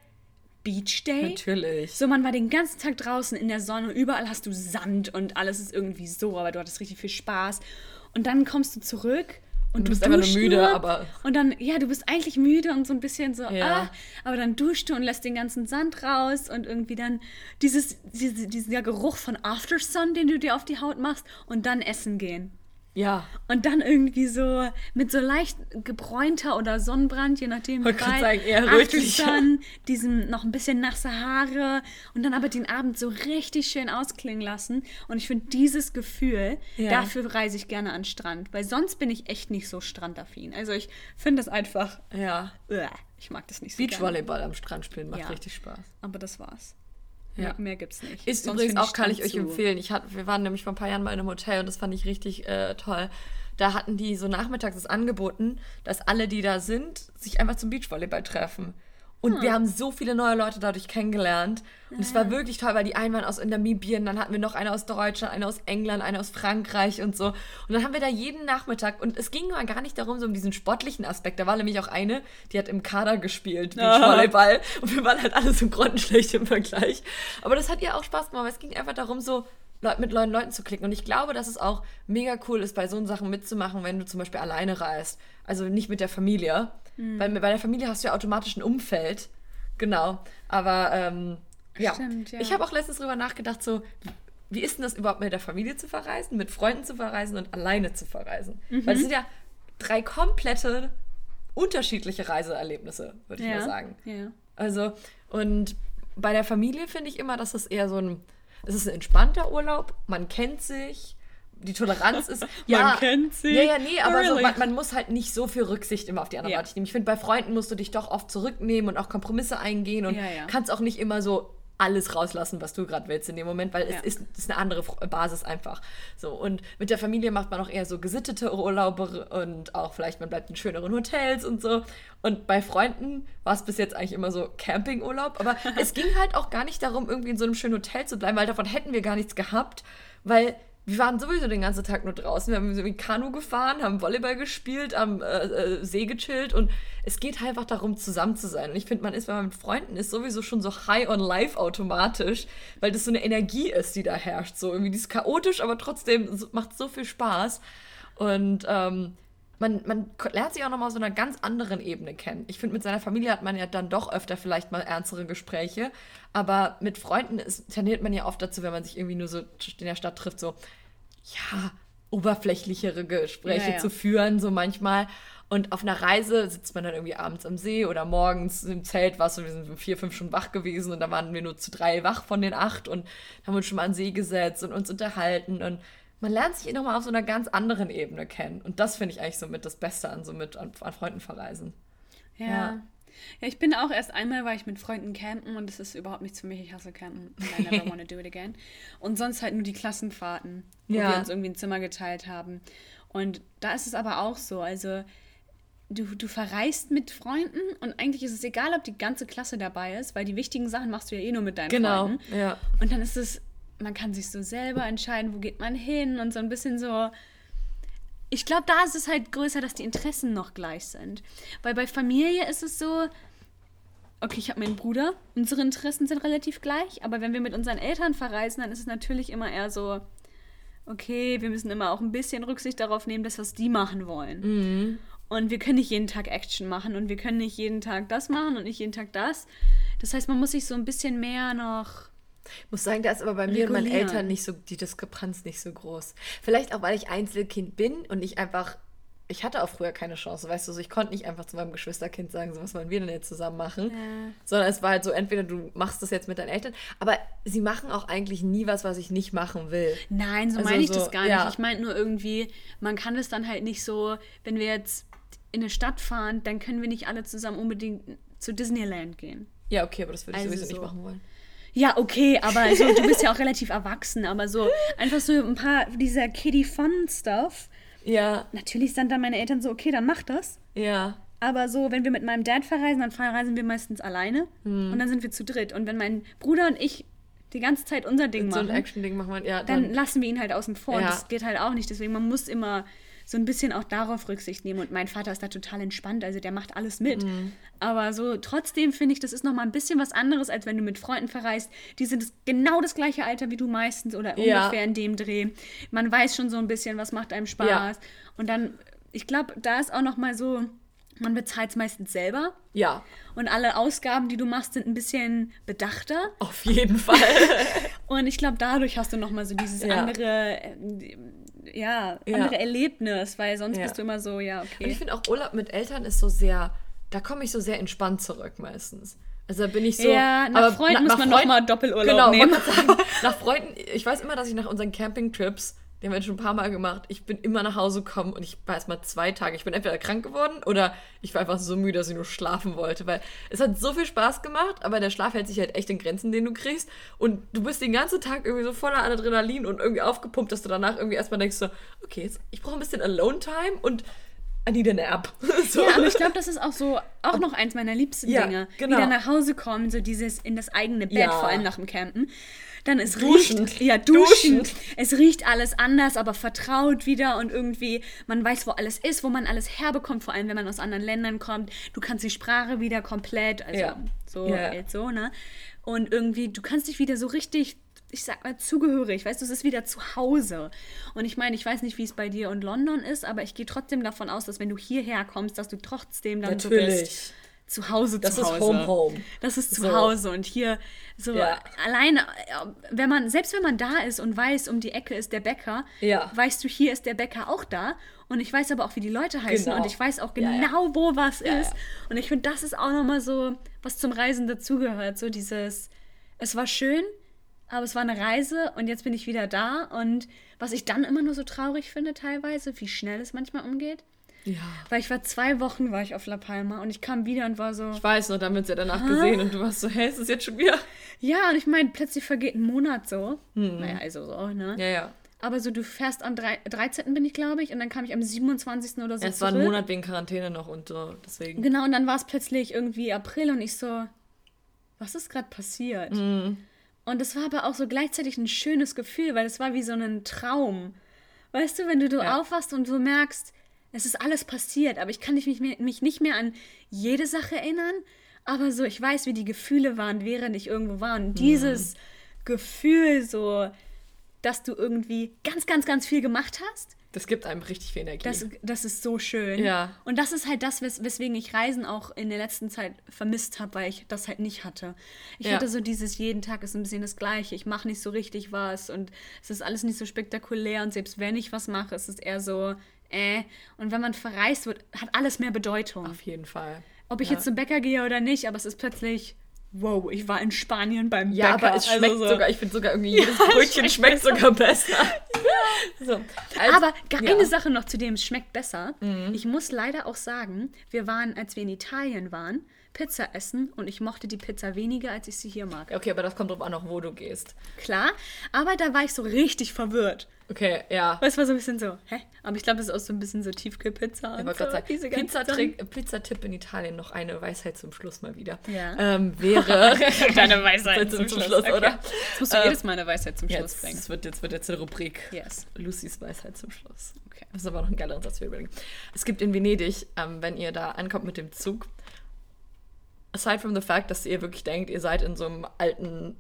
S3: Beach Day.
S2: Natürlich.
S3: So, man war den ganzen Tag draußen in der Sonne, überall hast du Sand und alles ist irgendwie so, aber du hattest richtig viel Spaß. Und dann kommst du zurück und
S2: Du bist einfach nur müde, aber-
S3: Und dann, ja, du bist eigentlich müde und so ein bisschen so,
S2: Ja.
S3: ah, aber dann duschst du und lässt den ganzen Sand raus und irgendwie dann dieses, diese, dieser Geruch von Aftersun, den du dir auf die Haut machst und dann essen gehen.
S2: Ja.
S3: Und dann irgendwie so mit so leicht gebräunter oder Sonnenbrand, je nachdem.
S2: Grad
S3: weit,
S2: sagen, eher.
S3: Sun, diesem noch ein bisschen nasse Haare und dann aber den Abend so richtig schön ausklingen lassen. Und ich finde dieses Gefühl,
S2: Ja.
S3: dafür reise ich gerne an den Strand, weil sonst bin ich echt nicht so strandaffin. Also ich finde das einfach,
S2: Ja.
S3: ich mag das nicht so gerne.
S2: Beachvolleyball am Strand spielen macht
S3: Ja.
S2: richtig Spaß.
S3: Aber das war's.
S2: Ja.
S3: Mehr, gibt's nicht.
S2: Ist
S3: Sonst
S2: übrigens auch, kann ich euch
S3: zu-
S2: empfehlen. Ich hatte, wir waren nämlich vor ein paar Jahren mal in einem Hotel und das fand ich richtig äh, toll. Da hatten die so nachmittags das angeboten, dass alle, die da sind, sich einfach zum Beachvolleyball treffen. Und wir haben so viele neue Leute dadurch kennengelernt. Und es war wirklich toll, weil die einen waren aus Namibien, dann hatten wir noch eine aus Deutschland, eine aus England, eine aus Frankreich und so. Und dann haben wir da jeden Nachmittag, und es ging mal gar nicht darum, so um diesen sportlichen Aspekt. Da war nämlich auch eine, die hat im Kader gespielt, Beachvolleyball. Und wir waren halt alle so grottenschlecht im Vergleich. Aber das hat ihr auch Spaß gemacht, weil es ging einfach darum, so mit neuen Leuten zu klicken. Und ich glaube, dass es auch mega cool ist, bei so Sachen mitzumachen, wenn du zum Beispiel alleine reist. Also nicht mit der Familie. Weil bei der Familie hast du ja automatisch ein Umfeld. Genau. Aber ähm, ja.
S3: Stimmt, ja.
S2: Ich habe auch letztens drüber nachgedacht, so, wie ist denn das überhaupt mit der Familie zu verreisen, mit Freunden zu verreisen und alleine zu verreisen? Weil es sind ja drei komplette unterschiedliche Reiseerlebnisse, würde ich
S3: Ja.
S2: mal sagen.
S3: Ja.
S2: Also, und bei der Familie finde ich immer, dass es eher so ein, es ist ein entspannter Urlaub, man kennt sich, die Toleranz ist, (laughs) ja,
S3: kennt sich?
S2: Ja, ja, nee, aber so,
S3: Really?
S2: man, man muss halt nicht so viel Rücksicht immer auf die anderen. Leute nehmen. Ich finde, bei Freunden musst du dich doch oft zurücknehmen und auch Kompromisse eingehen und
S3: Ja, ja.
S2: kannst auch nicht immer so alles rauslassen, was du gerade willst in dem Moment, weil
S3: Ja.
S2: es ist, ist eine andere Basis einfach. So und mit der Familie macht man auch eher so gesittete Urlaube und auch vielleicht man bleibt in schöneren Hotels und so. Und bei Freunden war es bis jetzt eigentlich immer so Campingurlaub, aber (laughs) es ging halt auch gar nicht darum, irgendwie in so einem schönen Hotel zu bleiben, weil davon hätten wir gar nichts gehabt, weil wir waren sowieso den ganzen Tag nur draußen. Wir haben so Kanu gefahren, haben Volleyball gespielt, am äh, äh, See gechillt und es geht halt einfach darum, zusammen zu sein. Und ich finde, man ist, wenn man mit Freunden ist, sowieso schon so high on life automatisch, weil das so eine Energie ist, die da herrscht. So irgendwie, die ist chaotisch, aber trotzdem macht so viel Spaß. Und ähm, man, man lernt sich auch nochmal auf so einer ganz anderen Ebene kennen. Ich finde, mit seiner Familie hat man ja dann doch öfter vielleicht mal ernstere Gespräche, aber mit Freunden ist, tendiert man ja oft dazu, wenn man sich irgendwie nur so in der Stadt trifft, so, ja, oberflächlichere Gespräche
S3: Ja, ja.
S2: zu führen, so manchmal. Und auf einer Reise sitzt man dann irgendwie abends am See oder morgens im Zelt, was wir sind vier, fünf Stunden wach gewesen und da waren wir nur zu drei wach von den acht und haben uns schon mal an den See gesetzt und uns unterhalten und man lernt sich nochmal auf so einer ganz anderen Ebene kennen. Und das finde ich eigentlich so mit das Beste an so mit an, an Freunden verreisen.
S3: Ja.
S2: Ja.
S3: ja. ich bin auch erst einmal, war ich mit Freunden campen und das ist überhaupt nichts für mich. Ich hasse campen. I never wanna do it again. (laughs) Und sonst halt nur die Klassenfahrten, wo
S2: Ja.
S3: wir uns irgendwie ein Zimmer geteilt haben. Und da ist es aber auch so. Also, du, du verreist mit Freunden und eigentlich ist es egal, ob die ganze Klasse dabei ist, weil die wichtigen Sachen machst du ja eh nur mit deinen
S2: Genau,
S3: Freunden.
S2: ja.
S3: Und dann ist es, man kann sich so selber entscheiden, wo geht man hin und so ein bisschen so. Ich glaube, da ist es halt größer, dass die Interessen noch gleich sind. Weil bei Familie ist es so, okay, ich habe meinen Bruder, unsere Interessen sind relativ gleich, aber wenn wir mit unseren Eltern verreisen, dann ist es natürlich immer eher so, okay, wir müssen immer auch ein bisschen Rücksicht darauf nehmen, dass was die machen wollen. Und wir können nicht jeden Tag Action machen und wir können nicht jeden Tag das machen und nicht jeden Tag das. Das heißt, man muss sich so ein bisschen mehr noch
S2: Ich muss sagen, da ist aber bei mir und meinen
S3: Regulieren.
S2: Eltern nicht so, die Diskrepanz nicht so groß. Vielleicht auch, weil ich Einzelkind bin und ich einfach, ich hatte auch früher keine Chance, weißt du, so ich konnte nicht einfach zu meinem Geschwisterkind sagen, so was wollen wir denn jetzt zusammen machen,
S3: Ja.
S2: sondern es war halt so, entweder du machst das jetzt mit deinen Eltern, aber sie machen auch eigentlich nie was, was ich nicht machen will.
S3: Nein, so
S2: Also
S3: meine ich
S2: so,
S3: das gar
S2: ja.
S3: nicht. Ich meine nur irgendwie, man kann es dann halt nicht so, wenn wir jetzt in eine Stadt fahren, dann können wir nicht alle zusammen unbedingt zu Disneyland gehen.
S2: Ja, okay, aber das würde ich
S3: Also
S2: sowieso
S3: so.
S2: nicht machen wollen.
S3: Ja, okay, aber also, du bist ja auch (laughs) relativ erwachsen, aber so einfach so ein paar dieser Kiddie-Fun-Stuff.
S2: Ja,
S3: Natürlich sind dann meine Eltern so, okay, dann mach das.
S2: ja.
S3: Aber so, wenn wir mit meinem Dad verreisen, dann verreisen wir meistens alleine
S2: Hm.
S3: und dann sind wir zu dritt. Und wenn mein Bruder und ich die ganze Zeit unser Ding
S2: So ein
S3: machen,
S2: Action-Ding machen wir, ja,
S3: dann
S2: dann,
S3: lassen wir ihn halt außen vor. Und
S2: Ja.
S3: das geht halt auch nicht. Deswegen, man muss immer so ein bisschen auch darauf Rücksicht nehmen. Und mein Vater ist da total entspannt, also der macht alles mit.
S2: Mhm.
S3: Aber so trotzdem finde ich, das ist nochmal ein bisschen was anderes, als wenn du mit Freunden verreist. Die sind das, genau das gleiche Alter wie du meistens oder
S2: Ja.
S3: ungefähr in dem Dreh. Man weiß schon so ein bisschen, was macht einem Spaß. Und dann, ich glaube, da ist auch nochmal so, man bezahlt es meistens selber.
S2: Ja,
S3: Und alle Ausgaben, die du machst, sind ein bisschen bedachter.
S2: auf jeden Fall. (laughs)
S3: Und ich glaube, dadurch hast du nochmal so dieses
S2: Ja.
S3: andere, ja,
S2: Ja.
S3: andere Erlebnis, weil sonst
S2: Ja.
S3: bist du immer so, ja,
S2: Und ich
S3: okay.
S2: finde auch Urlaub mit Eltern ist so sehr, da komme ich so sehr entspannt zurück meistens. Also da bin ich so.
S3: Ja, nach
S2: aber
S3: Freunden muss man noch
S2: Freunden-
S3: mal Doppelurlaub
S2: genau,
S3: nehmen.
S2: sagen, (laughs) nach Freunden, ich weiß immer, dass ich nach unseren Campingtrips, die haben wir schon ein paar Mal gemacht, ich bin immer nach Hause gekommen und ich war erst mal zwei Tage. Ich bin entweder krank geworden oder ich war einfach so müde, dass ich nur schlafen wollte, weil es hat so viel Spaß gemacht, aber der Schlaf hält sich halt echt in Grenzen, den du kriegst. Und du bist den ganzen Tag irgendwie so voller Adrenalin und irgendwie aufgepumpt, dass du danach irgendwie erstmal denkst so, okay, jetzt, ich brauche ein bisschen Alone-Time und I need a nap. (laughs) so.
S3: Ja, aber ich glaube, das ist auch so, auch noch eins meiner liebsten
S2: Ja,
S3: Dinge.
S2: genau.
S3: Wieder nach Hause kommen, so dieses in das eigene Bett,
S2: Ja.
S3: vor allem nach dem Campen. Dann es
S2: Duschend.
S3: riecht, ja, duschen.
S2: Duschend.
S3: Es riecht alles anders, aber vertraut wieder und irgendwie, man weiß, wo alles ist, wo man alles herbekommt, vor allem wenn man aus anderen Ländern kommt. Du kannst die Sprache wieder komplett, also
S2: Ja.
S3: so,
S2: Ja.
S3: halt so, ne? Und irgendwie, du kannst dich wieder so richtig, ich sag mal, zugehörig, weißt du, es ist wieder zu Hause. Und ich meine, ich weiß nicht, wie es bei dir und London ist, aber ich gehe trotzdem davon aus, dass wenn du hierher kommst, dass du trotzdem dann so
S2: Natürlich.
S3: bist. Zu Hause,
S2: Das
S3: zu
S2: ist
S3: Hause.
S2: Home, Home.
S3: Das ist zu
S2: So.
S3: Hause. Und hier so
S2: Ja.
S3: alleine, äh, wenn man, selbst wenn man da ist und weiß, um die Ecke ist der Bäcker,
S2: Ja.
S3: weißt du, hier ist der Bäcker auch da. Und ich weiß aber auch, wie die Leute heißen.
S2: Genau.
S3: Und ich weiß auch genau,
S2: ja.
S3: wo was ist. Und ich finde, das ist auch nochmal so, was zum Reisen dazugehört. So dieses, es war schön, aber es war eine Reise und jetzt bin ich wieder da. Und was ich dann immer nur so traurig finde teilweise, wie schnell es manchmal umgeht.
S2: Ja.
S3: Weil ich war zwei Wochen, war ich auf La Palma und ich kam wieder und war so,
S2: Ich weiß noch, da haben wir uns ja danach gesehen und du warst so, hä, ist es jetzt schon wieder?
S3: ja, und ich meine, plötzlich vergeht ein Monat so. Naja, also so, ne?
S2: Ja, ja.
S3: Aber so, du fährst am drei- 13. bin ich, glaube ich, und dann kam ich am 27. oder so
S2: Es war ein
S3: zurück.
S2: Monat wegen Quarantäne noch und so, deswegen.
S3: Genau, und dann war es plötzlich irgendwie April und ich so, was ist gerade passiert?
S2: Mhm.
S3: Und es war aber auch so gleichzeitig ein schönes Gefühl, weil es war wie so ein Traum. Weißt du, wenn du, du
S2: Ja.
S3: aufwachst und so merkst, es ist alles passiert, aber ich kann mich, mich nicht mehr an jede Sache erinnern, aber so, ich weiß, wie die Gefühle waren, während ich irgendwo war. Und dieses Gefühl so, dass du irgendwie ganz, ganz, ganz viel gemacht hast,
S2: Das gibt einem richtig viel Energie.
S3: das, das ist so schön.
S2: Ja.
S3: Und das ist halt das, wes weswegen ich Reisen auch in der letzten Zeit vermisst habe, weil ich das halt nicht hatte. Ich
S2: Ja.
S3: hatte so dieses, jeden Tag ist ein bisschen das Gleiche. Ich mache nicht so richtig was und es ist alles nicht so spektakulär und selbst wenn ich was mache, ist es eher so, äh. Und wenn man verreist wird, hat alles mehr Bedeutung.
S2: Auf jeden Fall.
S3: Ob ich
S2: Ja.
S3: jetzt zum Bäcker gehe oder nicht, aber es ist plötzlich, wow, ich war in Spanien beim
S2: Ja,
S3: Bäcker.
S2: aber es schmeckt
S3: Also so.
S2: sogar, ich finde sogar irgendwie (laughs) jedes Brötchen schmeckt sogar besser. (laughs) So, also-
S3: Aber
S2: ja. Mhm.
S3: eine Sache noch zu dem, es schmeckt besser. Ich muss leider auch sagen, wir waren, als wir in Italien waren, Pizza essen und ich mochte die Pizza weniger, als ich sie hier mag.
S2: Okay, aber das kommt drauf an, auch wo du gehst.
S3: Klar, aber da war ich so richtig verwirrt.
S2: Okay, ja.
S3: Weil es war so ein bisschen so, hä? Aber ich glaube, es ist auch so ein bisschen so Tiefkühlpizza.
S2: Ich wollte
S3: so,
S2: gerade sagen,
S3: ganzen
S2: Pizzatrick, Pizzatipp in Italien, noch eine Weisheit zum Schluss mal wieder.
S3: Ja.
S2: Ähm, wäre. (laughs)
S3: Deine Weisheit
S2: zum, Schluss, oder?
S3: Jetzt musst du
S2: Ähm,
S3: jedes Mal eine Weisheit zum Schluss bringen.
S2: das wird, jetzt wird jetzt eine Rubrik.
S3: Yes.
S2: Lucy's Weisheit zum Schluss.
S3: Okay.
S2: Das ist aber noch ein geilerer Satz für überlegen. Es gibt in Venedig, ähm, wenn ihr da ankommt mit dem Zug, aside from the fact, dass ihr wirklich denkt, ihr seid in so einem alten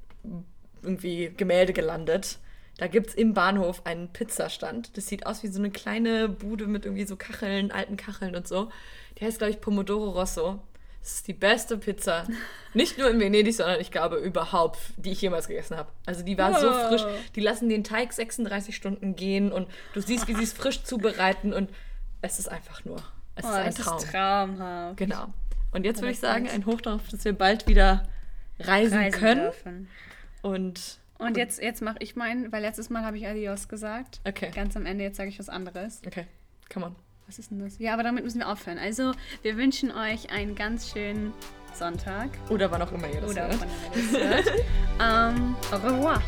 S2: irgendwie Gemälde gelandet, da gibt es im Bahnhof einen Pizzastand. Das sieht aus wie so eine kleine Bude mit irgendwie so Kacheln, alten Kacheln und so. Die heißt, glaube ich, Pomodoro Rosso. Das ist die beste Pizza. Nicht nur in Venedig, sondern ich glaube überhaupt, die ich jemals gegessen habe. Also die war so frisch. Die lassen den Teig 36 Stunden gehen und du siehst, wie sie es frisch zubereiten und es ist einfach nur. Es
S3: Oh,
S2: ist ein Traum.
S3: ist traumhaft.
S2: Genau. Und jetzt würde ich sagen, ein Hoch darauf, dass wir bald wieder reisen,
S3: Reisen
S2: können.
S3: dürfen.
S2: Und
S3: Und jetzt, jetzt mache ich meinen, weil letztes Mal habe ich Adios gesagt.
S2: Okay.
S3: Ganz am Ende, jetzt sage ich was anderes.
S2: okay, come on.
S3: Was ist denn das? Ja, aber damit müssen wir aufhören. Also, wir wünschen euch einen ganz schönen Sonntag.
S2: Oder wann auch immer ihr das
S3: Oder
S2: hört.
S3: wann ihr das hört. (laughs) ähm, au revoir.